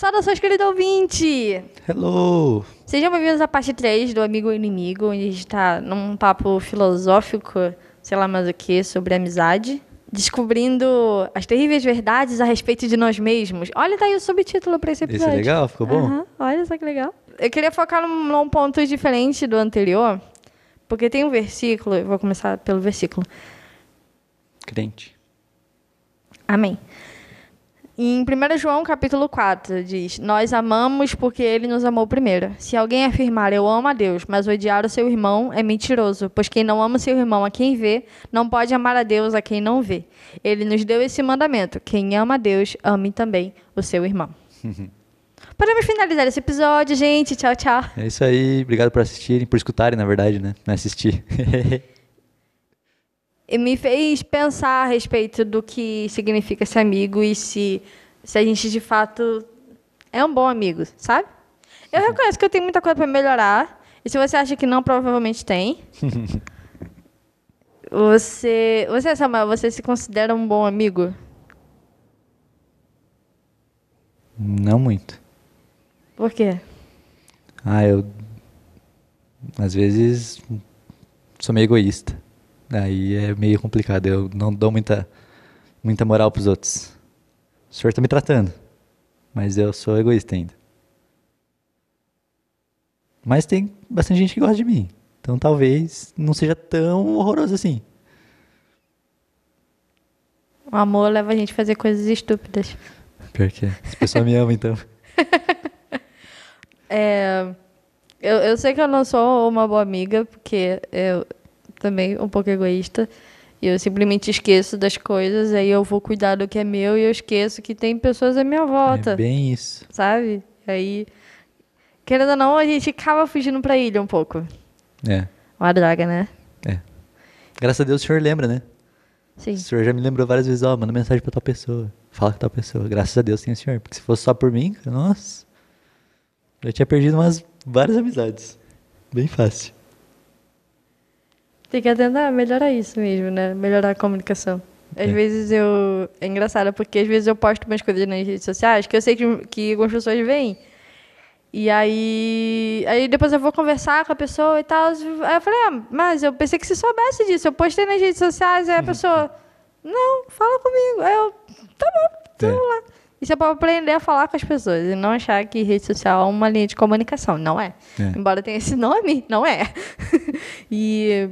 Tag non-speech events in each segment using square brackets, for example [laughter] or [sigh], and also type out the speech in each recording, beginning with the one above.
Saudações, querido ouvinte! Hello! Sejam bem-vindos à parte 3 do Amigo e Inimigo, onde a gente está num papo filosófico, sei lá mais o que, sobre amizade. Descobrindo as terríveis verdades a respeito de nós mesmos. Olha, tá aí o subtítulo para esse Esse episódio. é legal? Ficou bom? Aham, olha só que legal. Eu queria focar num, num ponto diferente do anterior, porque tem um versículo, eu vou começar pelo versículo. Crente. Amém. Em 1 João capítulo 4 diz: Nós amamos porque ele nos amou primeiro. Se alguém afirmar eu amo a Deus, mas odiar o seu irmão é mentiroso, pois quem não ama seu irmão a quem vê, não pode amar a Deus a quem não vê. Ele nos deu esse mandamento: quem ama a Deus, ame também o seu irmão. [laughs] Podemos finalizar esse episódio, gente. Tchau, tchau. É isso aí. Obrigado por assistirem, por escutarem, na verdade, né? Não assistir. [laughs] Me fez pensar a respeito do que significa ser amigo e se, se a gente de fato é um bom amigo, sabe? Eu reconheço que eu tenho muita coisa para melhorar. E se você acha que não, provavelmente tem. [laughs] você, você, Samuel, você se considera um bom amigo? Não muito. Por quê? Ah, eu. Às vezes. Sou meio egoísta. Aí é meio complicado. Eu não dou muita, muita moral pros outros. O senhor tá me tratando. Mas eu sou egoísta ainda. Mas tem bastante gente que gosta de mim. Então talvez não seja tão horroroso assim. O amor leva a gente a fazer coisas estúpidas. Pior que é. As pessoas me amam, então. [laughs] É, eu, eu sei que eu não sou uma boa amiga, porque eu também um pouco egoísta. E eu simplesmente esqueço das coisas, aí eu vou cuidar do que é meu e eu esqueço que tem pessoas à minha volta, É bem isso. sabe? Aí, querendo ou não, a gente acaba fugindo pra ilha um pouco. É. Uma droga, né? É. Graças a Deus o senhor lembra, né? Sim. O senhor já me lembrou várias vezes, ó, manda mensagem pra tal pessoa. Fala com tal pessoa. Graças a Deus tem o senhor. Porque se fosse só por mim, nossa. Já tinha perdido umas várias amizades. Bem fácil. Tem que tentar melhorar isso mesmo, né? Melhorar a comunicação. Às É. vezes eu. É engraçado, porque às vezes eu posto umas coisas nas redes sociais que eu sei que, que algumas pessoas veem. E aí. Aí depois eu vou conversar com a pessoa e tal. Aí eu falei, ah, mas eu pensei que você soubesse disso. Eu postei nas redes sociais, aí a pessoa. Não, fala comigo. Aí eu. Tá bom, vamos É. lá. Isso é pra aprender a falar com as pessoas e não achar que rede social é uma linha de comunicação. Não é. É. Embora tenha esse nome, não é. [laughs] e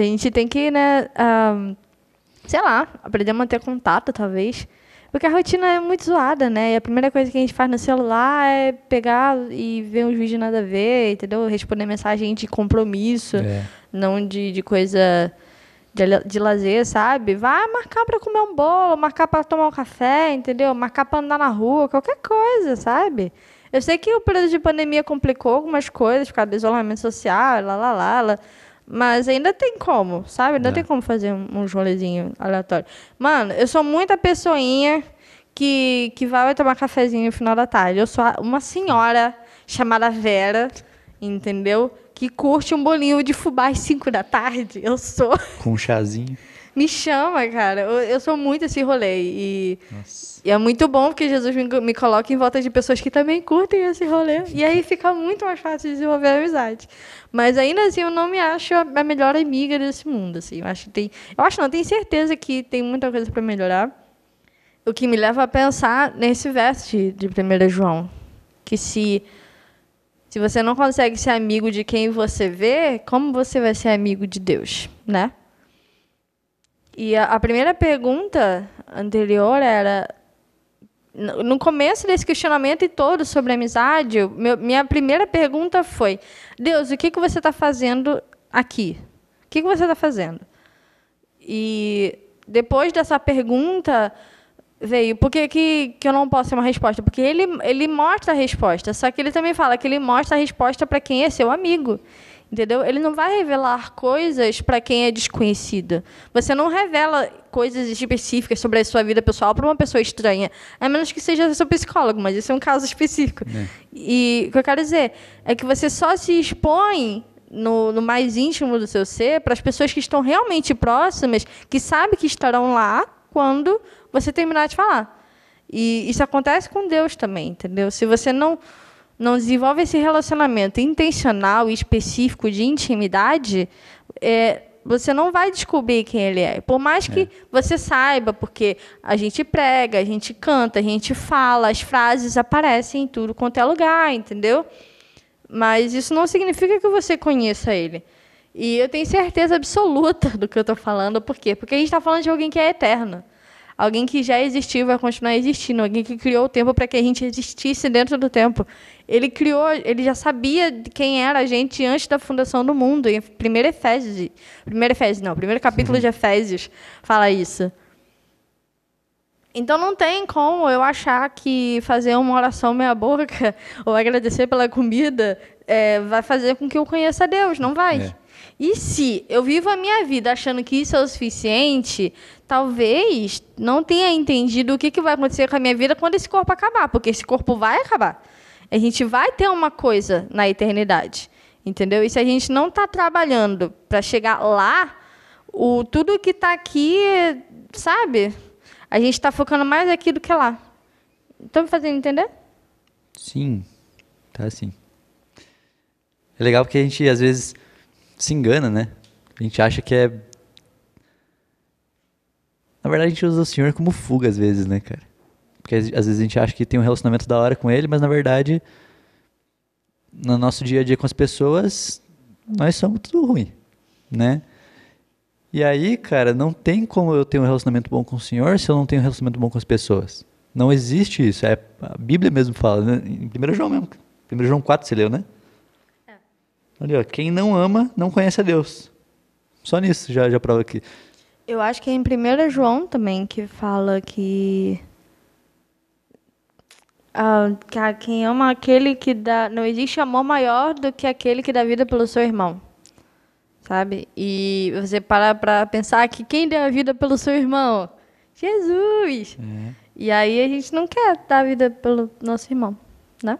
a gente tem que, né, ah, sei lá, aprender a manter contato, talvez. Porque a rotina é muito zoada, né? E a primeira coisa que a gente faz no celular é pegar e ver uns vídeos nada a ver, entendeu? Responder mensagem de compromisso, É. não de, de coisa de, de lazer, sabe? Vai marcar pra comer um bolo, marcar pra tomar um café, entendeu? Marcar pra andar na rua, qualquer coisa, sabe? Eu sei que o período de pandemia complicou algumas coisas, por causa do isolamento social, lá, lá, lá, lá. Mas ainda tem como, sabe? Ainda É. tem como fazer um, rolezinho aleatório. Mano, eu sou muita pessoinha que, que vai tomar cafezinho no final da tarde. Eu sou uma senhora chamada Vera, entendeu? Que curte um bolinho de fubá às 5 da tarde. Eu sou. Com um chazinho. Me chama, cara. Eu, eu sou muito esse rolê. E, e é muito bom porque Jesus me, me coloca em volta de pessoas que também curtem esse rolê. E aí fica muito mais fácil de desenvolver a amizade. Mas ainda assim, eu não me acho a a melhor amiga desse mundo. Assim. Eu acho que tem. Eu acho não, tenho certeza que tem muita coisa para melhorar. O que me leva a pensar nesse verso de, de 1 João. Que se, se você não consegue ser amigo de quem você vê, como você vai ser amigo de Deus, né? E a, a primeira pergunta anterior era no começo desse questionamento e todo sobre amizade, meu- minha primeira pergunta foi: Deus, o que, que você está fazendo aqui? O que, que você está fazendo? E depois dessa pergunta veio, por que, que, que eu não posso ter uma resposta? Porque ele, ele mostra a resposta, só que ele também fala que ele mostra a resposta para quem é seu amigo. Entendeu? Ele não vai revelar coisas para quem é desconhecido. Você não revela coisas específicas sobre a sua vida pessoal para uma pessoa estranha, a menos que seja seu psicólogo, mas isso é um caso específico. E o que eu quero dizer é que você só se expõe no, no mais íntimo do seu ser para as pessoas que estão realmente próximas, que sabem que estarão lá quando você terminar de falar. E isso acontece com Deus também, entendeu? Se você não não desenvolve esse relacionamento intencional e específico de intimidade, é, você não vai descobrir quem ele é. Por mais que é. você saiba, porque a gente prega, a gente canta, a gente fala, as frases aparecem em tudo quanto é lugar, entendeu? Mas isso não significa que você conheça ele. E eu tenho certeza absoluta [laughs] do que eu estou falando. Por quê? Porque a gente está falando de alguém que é eterno. Alguém que já existiu vai continuar existindo. Alguém que criou o tempo para que a gente existisse dentro do tempo. Ele criou, ele já sabia quem era a gente antes da fundação do mundo. Em 1 Efésios, primeiro Efésios, não, primeiro capítulo de Efésios fala isso. Então não tem como eu achar que fazer uma oração meia boca [laughs] ou agradecer pela comida é, vai fazer com que eu conheça Deus, não vai. É. E se eu vivo a minha vida achando que isso é o suficiente, talvez não tenha entendido o que, que vai acontecer com a minha vida quando esse corpo acabar, porque esse corpo vai acabar. A gente vai ter uma coisa na eternidade, entendeu? E se a gente não está trabalhando para chegar lá, o tudo que está aqui, sabe? A gente está focando mais aqui do que lá. Estão me fazendo entender? Sim, tá sim. É legal porque a gente às vezes se engana, né? A gente acha que é. Na verdade, a gente usa o Senhor como fuga às vezes, né, cara? Porque às vezes a gente acha que tem um relacionamento da hora com ele, mas na verdade, no nosso dia a dia com as pessoas, nós somos tudo ruim, né? E aí, cara, não tem como eu ter um relacionamento bom com o Senhor se eu não tenho um relacionamento bom com as pessoas. Não existe isso. É, a Bíblia mesmo fala, né? Em 1 João mesmo. 1 João 4, você leu, né? Ali, ó, quem não ama, não conhece a Deus. Só nisso já, já prova aqui. Eu acho que é em 1 João também que fala que ah, quem ama aquele que dá. Não existe amor maior do que aquele que dá vida pelo seu irmão. Sabe? E você parar para pensar que quem deu a vida pelo seu irmão? Jesus! É. E aí a gente não quer dar a vida pelo nosso irmão, né?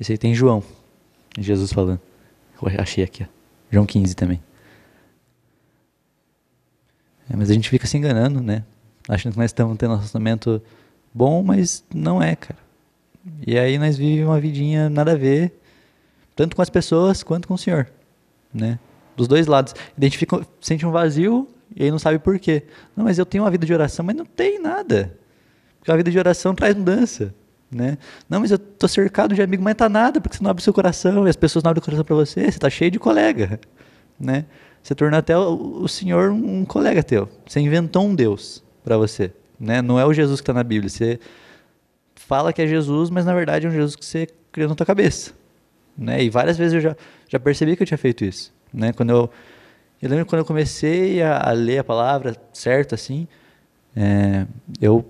Esse aí tem João. Jesus falando. Achei aqui, ó. João 15 também. É, mas a gente fica se enganando, né? Achando que nós estamos tendo um relacionamento bom, mas não é, cara. E aí nós vivemos uma vidinha nada a ver, tanto com as pessoas quanto com o Senhor, né? Dos dois lados. Identifica, sente um vazio e aí não sabe por quê. Não, mas eu tenho uma vida de oração, mas não tem nada. Porque a vida de oração traz mudança, né? Não, mas eu tô cercado de amigos, mas tá nada, porque você não abre seu coração e as pessoas não abrem o coração para você, você tá cheio de colega, né? Você tornou até o, o Senhor um colega teu. Você inventou um Deus para você. Né? Não é o Jesus que está na Bíblia. Você fala que é Jesus, mas na verdade é um Jesus que você criou na tua cabeça. Né? E várias vezes eu já, já percebi que eu tinha feito isso. Né? Quando eu, eu lembro quando eu comecei a, a ler a palavra certo, assim, é, eu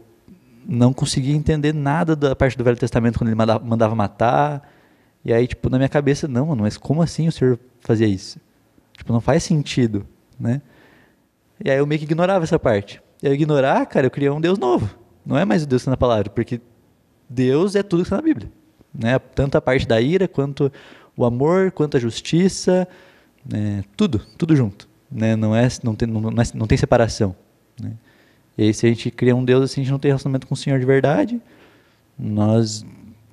não conseguia entender nada da parte do Velho Testamento quando ele mandava, mandava matar. E aí, tipo, na minha cabeça, não, mano, mas como assim o Senhor fazia isso? Tipo, não faz sentido, né? E aí eu meio que ignorava essa parte. E eu ignorar, cara, eu criei um Deus novo. Não é mais o Deus que está na palavra, porque Deus é tudo que está na Bíblia. Né? Tanto a parte da ira, quanto o amor, quanto a justiça, né? tudo, tudo junto. Né? Não, é, não, tem, não, não, é, não tem separação. Né? E se a gente cria um Deus assim, a gente não tem relacionamento com o Senhor de verdade, nós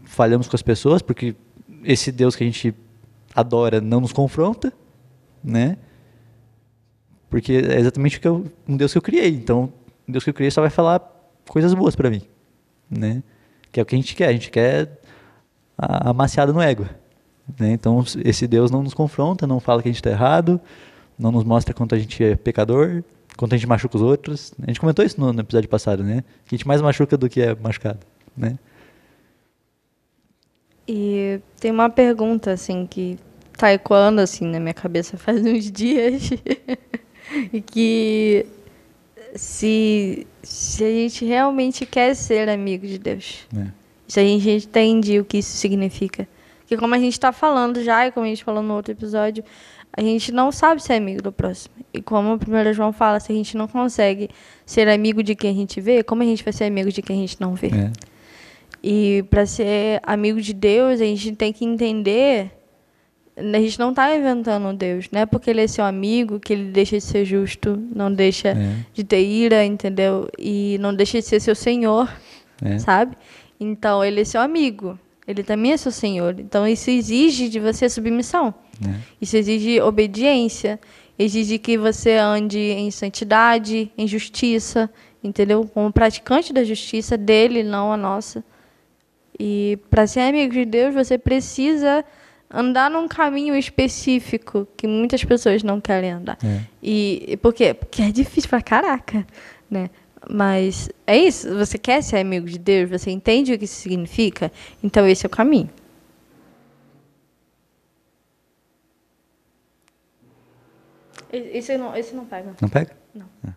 falhamos com as pessoas, porque esse Deus que a gente adora não nos confronta, né? Porque é exatamente o que eu, um Deus que eu criei. Então, um Deus que eu criei só vai falar coisas boas para mim, né? Que é o que a gente quer. A gente quer a amaciada no ego. Né? Então, esse Deus não nos confronta, não fala que a gente está errado, não nos mostra quanto a gente é pecador, quanto a gente machuca os outros. A gente comentou isso no, no episódio passado, né? Que a gente mais machuca do que é machucado, né? E tem uma pergunta, assim, que tá ecoando assim na minha cabeça [laughs] faz uns dias [laughs] e que se, se a gente realmente quer ser amigo de Deus, é. se a gente entende o que isso significa, que como a gente está falando já e como a gente falou no outro episódio, a gente não sabe ser amigo do próximo. E como o primeiro João fala, se a gente não consegue ser amigo de quem a gente vê, como a gente vai ser amigo de quem a gente não vê? É. E para ser amigo de Deus, a gente tem que entender A gente não está inventando Deus. Não é porque ele é seu amigo que ele deixa de ser justo, não deixa É. de ter ira, entendeu? E não deixa de ser seu senhor, É. sabe? Então, ele é seu amigo. Ele também é seu senhor. Então, isso exige de você submissão. Né? Isso exige obediência, exige que você ande em santidade, em justiça, entendeu? Como praticante da justiça dele, não a nossa. E para ser amigo de Deus, você precisa andar num caminho específico que muitas pessoas não querem andar. É. E e por quê? Porque é difícil pra caraca, né? Mas é isso, você quer ser amigo de Deus, você entende o que isso significa? Então esse é o caminho. Esse não, esse não pega. Não pega? Não. Ah.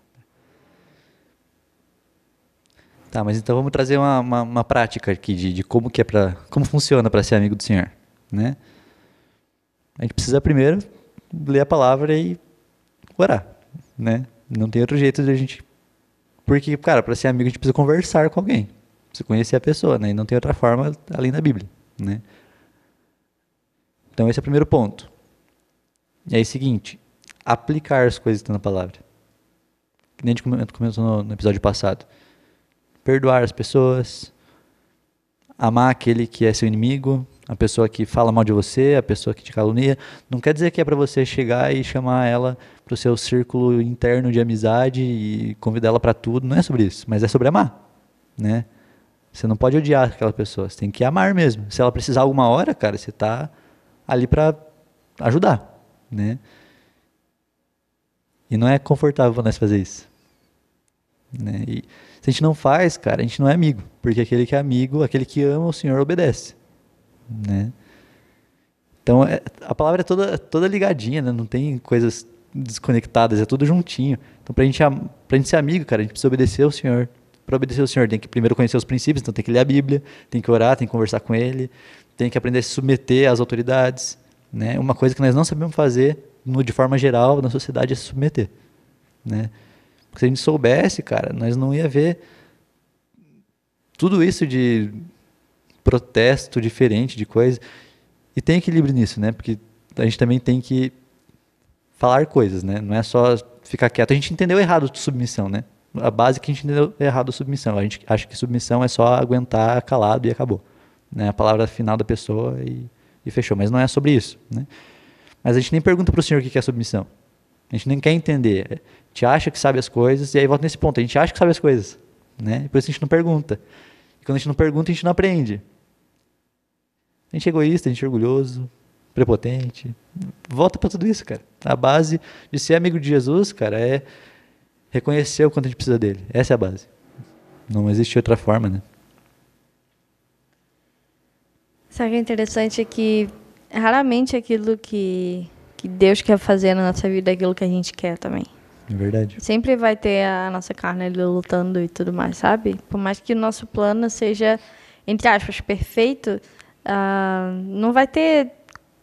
Tá, mas então vamos trazer uma, uma, uma prática aqui de, de como que é para como funciona para ser amigo do Senhor, né? A gente precisa primeiro ler a palavra e orar, né? Não tem outro jeito de a gente porque, cara, para ser amigo a gente precisa conversar com alguém, precisa conhecer a pessoa, né? E não tem outra forma além da Bíblia, né? Então esse é o primeiro ponto. E aí, seguinte, aplicar as coisas que estão na palavra. Que nem a gente come- comentou no, no episódio passado. Perdoar as pessoas, amar aquele que é seu inimigo, a pessoa que fala mal de você, a pessoa que te calunia. Não quer dizer que é para você chegar e chamar ela para o seu círculo interno de amizade e convidar ela para tudo. Não é sobre isso, mas é sobre amar, né? Você não pode odiar aquela pessoa, você tem que amar mesmo. Se ela precisar alguma hora, cara, você tá ali para ajudar, né? E não é confortável nós fazer isso. Né? E se a gente não faz, cara, a gente não é amigo. Porque aquele que é amigo, aquele que ama o Senhor, obedece. Né? Então, é- a palavra é toda, toda ligadinha, né? não tem coisas desconectadas, é tudo juntinho. Então, pra gente, pra gente ser amigo, cara, a gente precisa obedecer ao Senhor. Para obedecer ao Senhor, tem que primeiro conhecer os princípios, então tem que ler a Bíblia, tem que orar, tem que conversar com Ele, tem que aprender a se submeter às autoridades. Né? Uma coisa que nós não sabemos fazer, no, de forma geral, na sociedade, é se submeter. Né? Porque se a gente soubesse, cara, nós não ia ver tudo isso de protesto diferente, de coisa. E tem equilíbrio nisso, né? Porque a gente também tem que falar coisas, né? Não é só ficar quieto. A gente entendeu errado submissão, né? A base que a gente entendeu errado submissão. A gente acha que submissão é só aguentar calado e acabou. Né? A palavra final da pessoa e, e fechou. Mas não é sobre isso, né? Mas a gente nem pergunta para o Senhor o que é submissão. A gente nem quer entender. A gente acha que sabe as coisas, e aí volta nesse ponto. A gente acha que sabe as coisas. Né? Por isso a gente não pergunta. E quando a gente não pergunta, a gente não aprende. A gente é egoísta, a gente é orgulhoso, prepotente. Volta para tudo isso, cara. A base de ser amigo de Jesus, cara, é reconhecer o quanto a gente precisa dele. Essa é a base. Não existe outra forma, né? Sabe o que é interessante é que raramente aquilo que, que Deus quer fazer na nossa vida é aquilo que a gente quer também. É verdade. Sempre vai ter a nossa carne ali lutando e tudo mais, sabe? Por mais que o nosso plano seja, entre aspas, perfeito, ah, não vai ter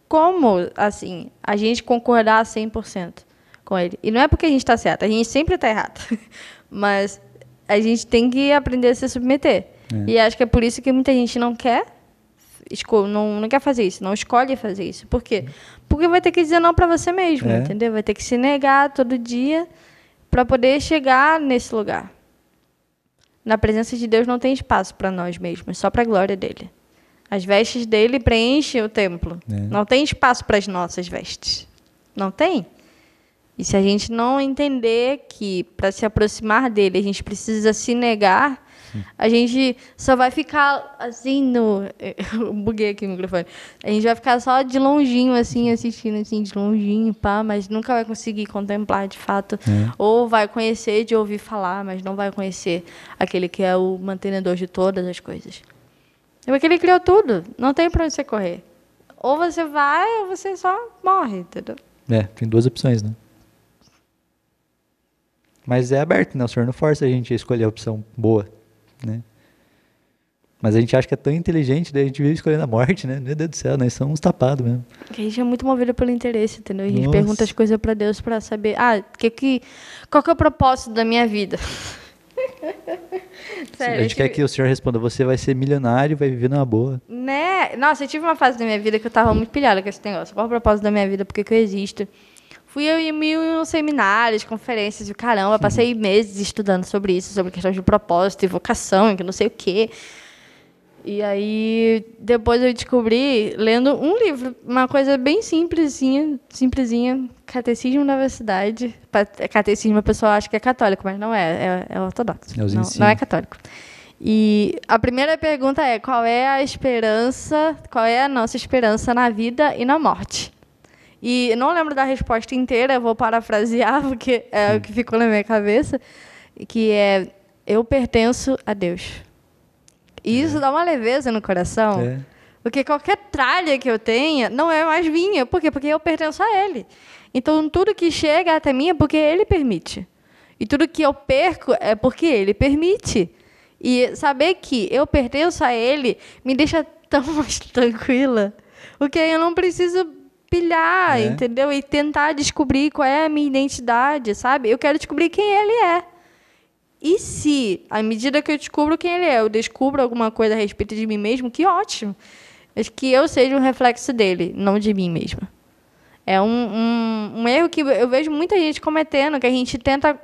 como, assim, a gente concordar 100% com ele. E não é porque a gente está certo, a gente sempre está errado. [laughs] Mas a gente tem que aprender a se submeter. É. E acho que é por isso que muita gente não quer não, não quer fazer isso, não escolhe fazer isso. Por quê? Porque vai ter que dizer não para você mesmo, É. entendeu? Vai ter que se negar todo dia para poder chegar nesse lugar. Na presença de Deus não tem espaço para nós mesmos, só para a glória dele. As vestes dele preenchem o templo. É. Não tem espaço para as nossas vestes. Não tem. E se a gente não entender que para se aproximar dele a gente precisa se negar, a gente só vai ficar assim no. [laughs] Eu buguei aqui o microfone. A gente vai ficar só de longinho, assim, assistindo assim, de longinho, pá, mas nunca vai conseguir contemplar de fato. É. Ou vai conhecer de ouvir falar, mas não vai conhecer aquele que é o mantenedor de todas as coisas. É porque ele criou tudo. Não tem pra onde você correr. Ou você vai, ou você só morre, entendeu? É, tem duas opções, né? Mas é aberto, né? O senhor não força a gente a escolher a opção boa, né? Mas a gente acha que é tão inteligente, daí a gente vive escolhendo a morte, né? Meu Deus do céu, nós somos tapados mesmo. Porque a gente é muito movido pelo interesse, entendeu? A gente Nossa. pergunta as coisas pra Deus pra saber, ah, que, que, qual que é o propósito da minha vida? [laughs] Sério, a gente quer que o senhor responda, você vai ser milionário, vai viver numa boa. Né? É, nossa, eu tive uma fase da minha vida que eu tava muito pilhada com esse negócio. Qual o propósito da minha vida? Por que, que eu existo? Fui eu em mil seminários, conferências, e caramba, passei meses estudando sobre isso, sobre questões de propósito e vocação, que não sei o quê. E aí, depois eu descobri, lendo um livro, uma coisa bem simplesinha, simplesinha, Catecismo da Universidade. Catecismo a pessoa acha que é católico, mas não é, é, é ortodoxo. É não, não é católico. E a primeira pergunta é: qual é a esperança, qual é a nossa esperança na vida e na morte? E não lembro da resposta inteira, vou parafrasear, [laughs] porque é o que ficou na minha cabeça, que é: eu pertenço a Deus. E isso dá uma leveza no coração. É. Porque qualquer tralha que eu tenha não é mais minha. Por quê? Porque eu pertenço a Ele. Então, tudo que chega até mim é porque Ele permite. E tudo que eu perco é porque Ele permite. E saber que eu pertenço a Ele me deixa tão [laughs] mais tranquila. Porque eu não preciso pilhar, É. entendeu? E tentar descobrir qual é a minha identidade, sabe? Eu quero descobrir quem Ele é. E se, à medida que eu descubro quem ele é, eu descubro alguma coisa a respeito de mim mesmo, que ótimo. Mas que eu seja um reflexo dele, não de mim mesma. É um, um, um erro que eu vejo muita gente cometendo, que a gente tenta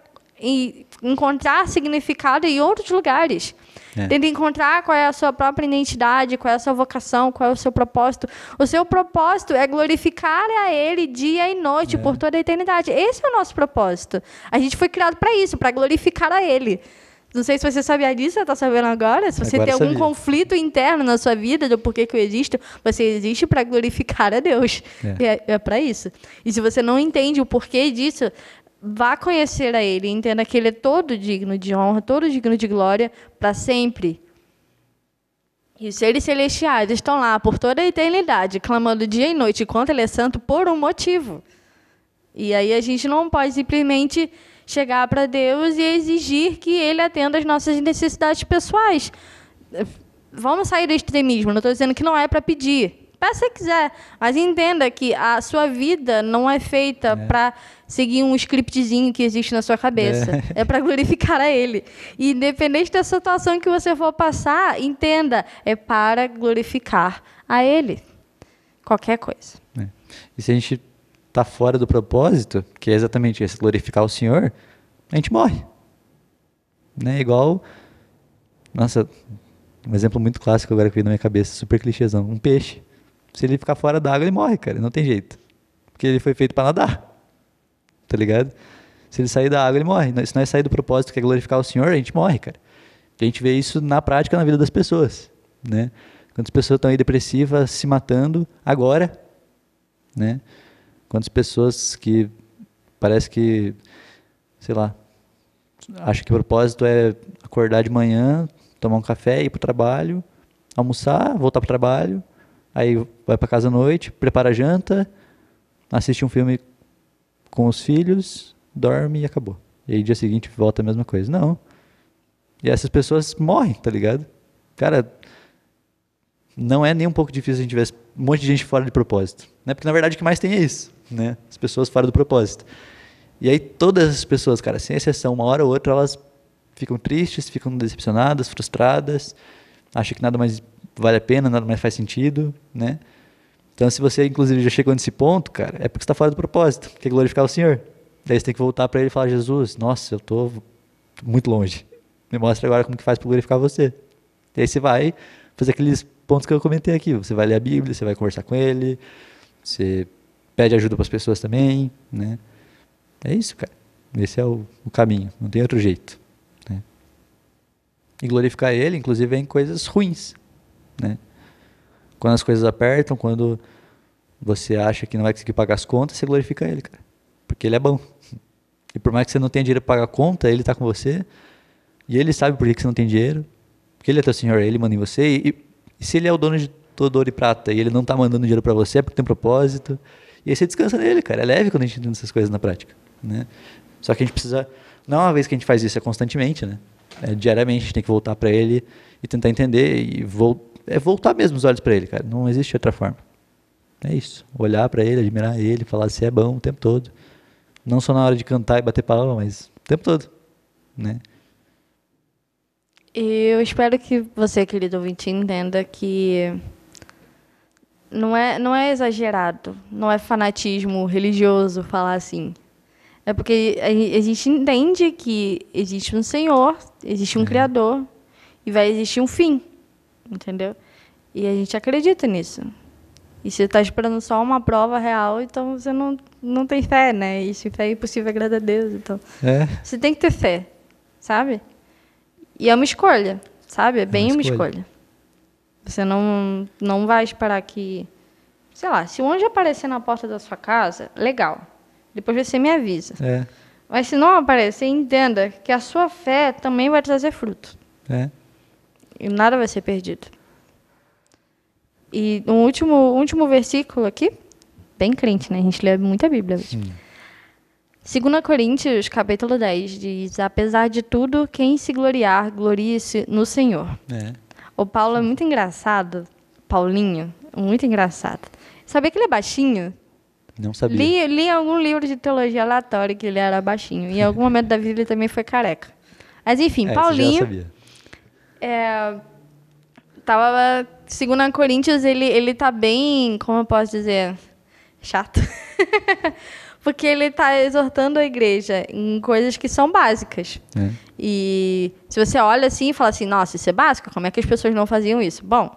em- encontrar significado em outros lugares. É. Tenta encontrar qual é a sua própria identidade, qual é a sua vocação, qual é o seu propósito. O seu propósito é glorificar a Ele dia e noite por toda a eternidade. Esse é o nosso propósito. A gente foi criado para isso, para glorificar a Ele. Não sei se você sabia disso, você está sabendo agora. Se você Agora tem algum sabia. conflito interno na sua vida do porquê que eu existo, você existe para glorificar a Deus. É. E É, é para isso. E se você não entende o porquê disso, vá conhecer a Ele. Entenda que Ele é todo digno de honra, todo digno de glória para sempre. E os seres celestiais estão lá por toda a eternidade, clamando dia e noite enquanto Ele é santo por um motivo. E aí a gente não pode simplesmente chegar para Deus e exigir que Ele atenda às nossas necessidades pessoais. Vamos sair do extremismo. Não estou dizendo que não é para pedir. Peça se quiser, mas entenda que a sua vida não é feita para seguir um scriptzinho que existe na sua cabeça. É, para glorificar a Ele. E independente da situação que você for passar, entenda, é para glorificar a Ele. Qualquer coisa. É. E se a gente tá fora do propósito, que é exatamente esse, glorificar o Senhor, a gente morre. Né? Igual, nossa, um exemplo muito clássico agora que veio na minha cabeça, super clichêzão, um peixe. Se ele ficar fora d'água, ele morre, cara, não tem jeito. Porque ele foi feito para nadar. Tá ligado? Se ele sair da água, ele morre. Se nós sair do propósito que é glorificar o Senhor, a gente morre, cara. A gente vê isso na prática na vida das pessoas, né? Quantas pessoas estão aí depressivas, se matando agora, né? Quantas pessoas que parece que, sei lá, acham que o propósito é acordar de manhã, tomar um café, ir pro trabalho, almoçar, voltar pro trabalho, aí vai para casa à noite, prepara a janta, assiste um filme com os filhos, dorme e acabou. E aí dia seguinte volta a mesma coisa. Não. E essas pessoas morrem, tá ligado? Cara, não é nem um pouco difícil a gente ver um monte de gente fora de propósito. Né? Porque na verdade o que mais tem é isso, né? As pessoas fora do propósito. E aí todas as pessoas, cara, sem exceção, uma hora ou outra, elas ficam tristes, ficam decepcionadas, frustradas, acham que nada mais vale a pena, nada mais faz sentido, né? Então, se você, inclusive, já chegou nesse ponto, cara, é porque você está fora do propósito, que é glorificar o Senhor. Daí você tem que voltar para Ele e falar, Jesus, nossa, eu estou muito longe. Me mostra agora como que faz para glorificar você. E aí você vai fazer aqueles pontos que eu comentei aqui. Você vai ler a Bíblia, você vai conversar com Ele, você pede ajuda para as pessoas também, né? É isso, cara. Esse é o, o caminho, não tem outro jeito. Né? E glorificar Ele, inclusive, é em coisas ruins, né? Quando as coisas apertam, quando você acha que não vai conseguir pagar as contas, você glorifica Ele, cara. Porque Ele é bom. E por mais que você não tenha dinheiro para pagar a conta, Ele está com você. E Ele sabe por que você não tem dinheiro. Porque Ele é teu Senhor, Ele manda em você. E, e se Ele é o dono de todo ouro e prata e Ele não está mandando dinheiro para você, é porque tem propósito. E aí você descansa nele, cara. É leve quando a gente entende essas coisas na prática. Né? Só que a gente precisa... Não é uma vez que a gente faz isso, é constantemente, né? É, diariamente a gente tem que voltar para Ele e tentar entender e voltar é voltar mesmo os olhos para ele, cara. Não existe outra forma. É isso. Olhar para ele, admirar ele, falar se é bom o tempo todo. Não só na hora de cantar e bater palma, mas o tempo todo, né? Eu espero que você, querido ouvinte, entenda que não é, não é exagerado, não é fanatismo religioso falar assim. É porque a, gente entende que existe um Senhor, existe um É. Criador e vai existir um fim, entendeu? E a gente acredita nisso. E você está esperando só uma prova real, então você não, não tem fé, né? E se fé é impossível, agrada a Deus. Então, É, você tem que ter fé, sabe? E é uma escolha, sabe? É bem uma escolha. escolha. Você não, não vai esperar que. Sei lá, se o anjo aparecer na porta da sua casa, legal. Depois você me avisa. é, Mas se não aparecer, entenda que a sua fé também vai trazer fruto. é. E nada vai ser perdido. E um último, último versículo aqui, bem crente, né? A gente lê muita Bíblia. hoje. 2 Coríntios, capítulo 10, diz: Apesar de tudo, quem se gloriar, glorie-se no Senhor. é. O Paulo é muito engraçado. Paulinho, muito engraçado. Sabia que ele é baixinho? Não sabia. Li, li algum livro de teologia aleatório que ele era baixinho. E em algum momento da vida ele também foi careca. Mas enfim, [laughs] É, Paulinho. É, tava. Segundo a Coríntios, ele, ele tá bem. Como eu posso dizer? Chato. [laughs] Porque ele tá exortando a igreja em coisas que são básicas. É. E se você olha assim e fala assim, nossa, isso é básico, como é que as pessoas não faziam isso? Bom,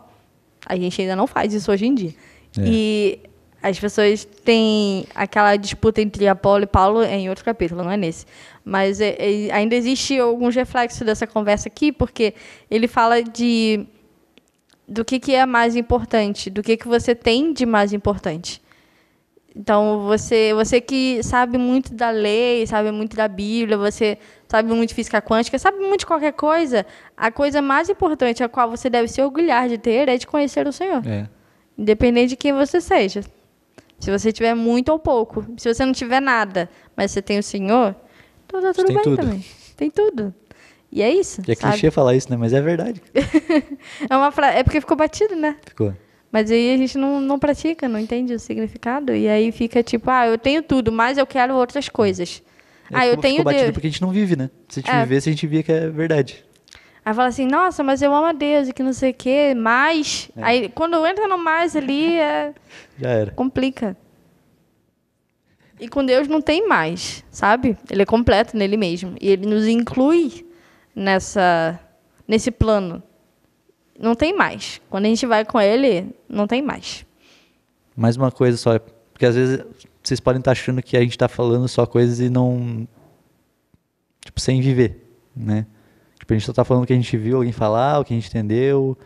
a gente ainda não faz isso hoje em dia. É. E as pessoas têm aquela disputa entre Apolo e Paulo é em outro capítulo, não é nesse. Mas é- é- ainda existe alguns reflexos dessa conversa aqui, porque ele fala de do que, que é mais importante, do que, que você tem de mais importante. Então, você, você que sabe muito da lei, sabe muito da Bíblia, você sabe muito de física quântica, sabe muito de qualquer coisa, a coisa mais importante a qual você deve se orgulhar de ter é de conhecer o Senhor. É. Independente de quem você seja. Se você tiver muito ou pouco. Se você não tiver nada, mas você tem o Senhor, então tá tudo tem bem tudo. também. Tem tudo. E é isso. E é sabe? clichê falar isso, né? Mas é verdade. [laughs] É, uma fra... é porque ficou batido, né? Ficou. Mas aí a gente não, não pratica, não entende o significado. E aí fica tipo, ah, eu tenho tudo, mas eu quero outras coisas. É, ah, eu tenho Deus. porque a gente não vive, né? Se a gente É. vivesse, a gente via que é verdade. Aí fala assim, nossa, mas eu amo a Deus e que não sei o quê, mas. É. Aí quando entra no mais ali, é... [laughs] Já era. complica. E com Deus não tem mais, sabe? Ele é completo nele mesmo. E ele nos inclui nessa, nesse plano. Não tem mais. Quando a gente vai com ele, não tem mais. Mais uma coisa só, porque às vezes vocês podem estar achando que a gente está falando só coisas e não. Tipo, sem viver, né? Tipo, a gente só está falando o que a gente viu alguém falar, o que a gente entendeu,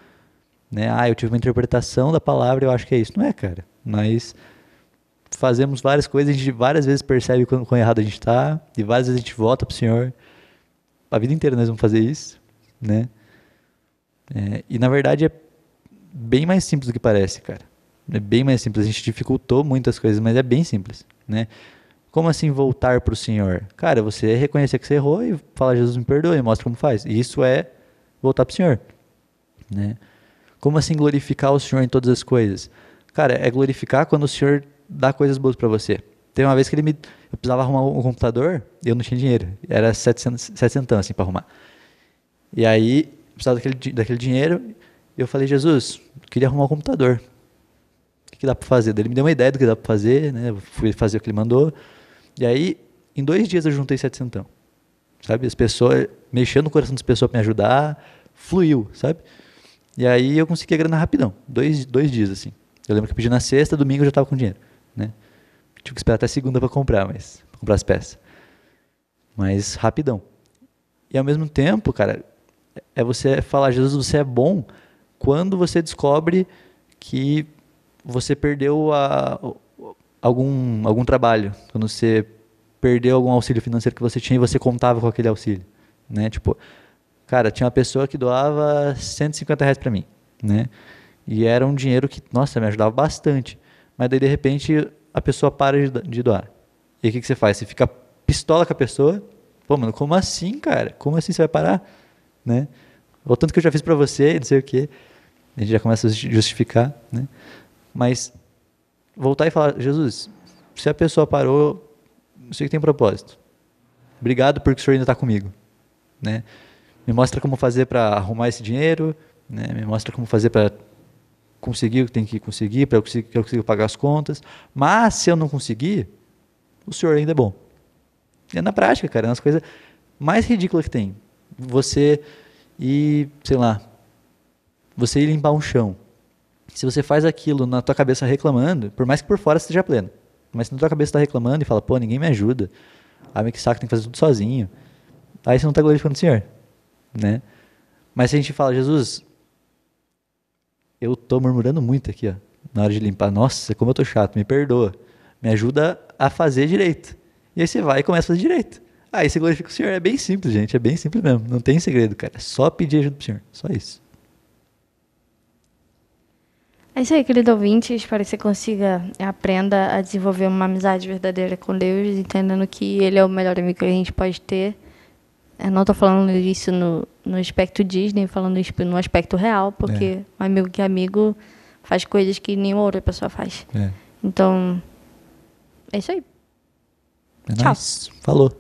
né? Ah, eu tive uma interpretação da palavra, eu acho que é isso. Não é, cara. Nós fazemos várias coisas, a gente várias vezes percebe quão, quão errado a gente está, e várias vezes a gente volta pro Senhor. A vida inteira nós vamos fazer isso, né? É, e na verdade é bem mais simples do que parece, cara. É bem mais simples. A gente dificultou muitas coisas, mas é bem simples, né? Como assim voltar para o Senhor? Cara, você reconhecer que você errou e falar, Jesus me perdoe, e mostra como faz. E isso é voltar para o Senhor, né? Como assim glorificar o Senhor em todas as coisas? Cara, é glorificar quando o Senhor dá coisas boas para você. Tem uma vez que ele me... Eu precisava arrumar um computador e eu não tinha dinheiro. Era 700, 700 assim para arrumar. E aí, precisava daquele, daquele dinheiro. Eu falei, Jesus, queria arrumar um computador. O que, que dá para fazer? Ele me deu uma ideia do que dá para fazer, né? Eu fui fazer o que ele mandou. E aí, em dois dias eu juntei 700. Sabe? As pessoas, mexendo no coração das pessoas para me ajudar, fluiu, sabe? E aí eu consegui a grana rapidão. Dois, dois dias, assim. Eu lembro que eu pedi na sexta, domingo eu já estava com dinheiro, né? Tive que esperar até segunda para comprar, mas... Pra comprar as peças. Mas rapidão. E ao mesmo tempo, cara, é você falar, Jesus, você é bom quando você descobre que você perdeu a, algum, algum trabalho, quando você perdeu algum auxílio financeiro que você tinha e você contava com aquele auxílio, né? Tipo, cara, tinha uma pessoa que doava 150 reais para mim, né? E era um dinheiro que, nossa, me ajudava bastante. Mas daí, de repente, a pessoa para de, do- de doar. E o que, que você faz? Você fica pistola com a pessoa. Pô, mano, como assim, cara? Como assim você vai parar? Né? O tanto que eu já fiz para você, não sei o quê. A gente já começa a justi- justificar, né? Mas voltar e falar, Jesus, se a pessoa parou, eu sei que tem propósito. Obrigado porque o senhor ainda está comigo, né? Me mostra como fazer para arrumar esse dinheiro, né? Me mostra como fazer para conseguir o que tem que conseguir, para eu conseguir, eu pagar as contas. Mas se eu não conseguir, o senhor ainda é bom. E é na prática, cara, é das coisas mais ridículas que tem. Você ir, sei lá, você ir limpar um chão. Se você faz aquilo na tua cabeça reclamando, por mais que por fora esteja pleno, mas se na tua cabeça está reclamando e fala, pô, ninguém me ajuda, ah, que saco, tem que fazer tudo sozinho, aí você não está glorificando o Senhor, né? Mas se a gente fala, Jesus, eu estou murmurando muito aqui, ó, na hora de limpar, nossa, como eu tô chato, me perdoa, me ajuda a fazer direito. E aí você vai e começa a fazer direito. Aí você glorifica o Senhor. É bem simples, gente. É bem simples mesmo. Não tem segredo, cara. É só pedir ajuda pro Senhor. Só isso. É isso aí, querido ouvinte. Espero que você consiga, aprenda a desenvolver uma amizade verdadeira com Deus, entendendo que Ele é o melhor amigo que a gente pode ter. Eu não estou falando isso no, no aspecto Disney, falando no aspecto real, porque é. um amigo que é amigo faz coisas que nenhuma outra pessoa faz. É. Então, é isso aí. É Tchau. Nice. Falou.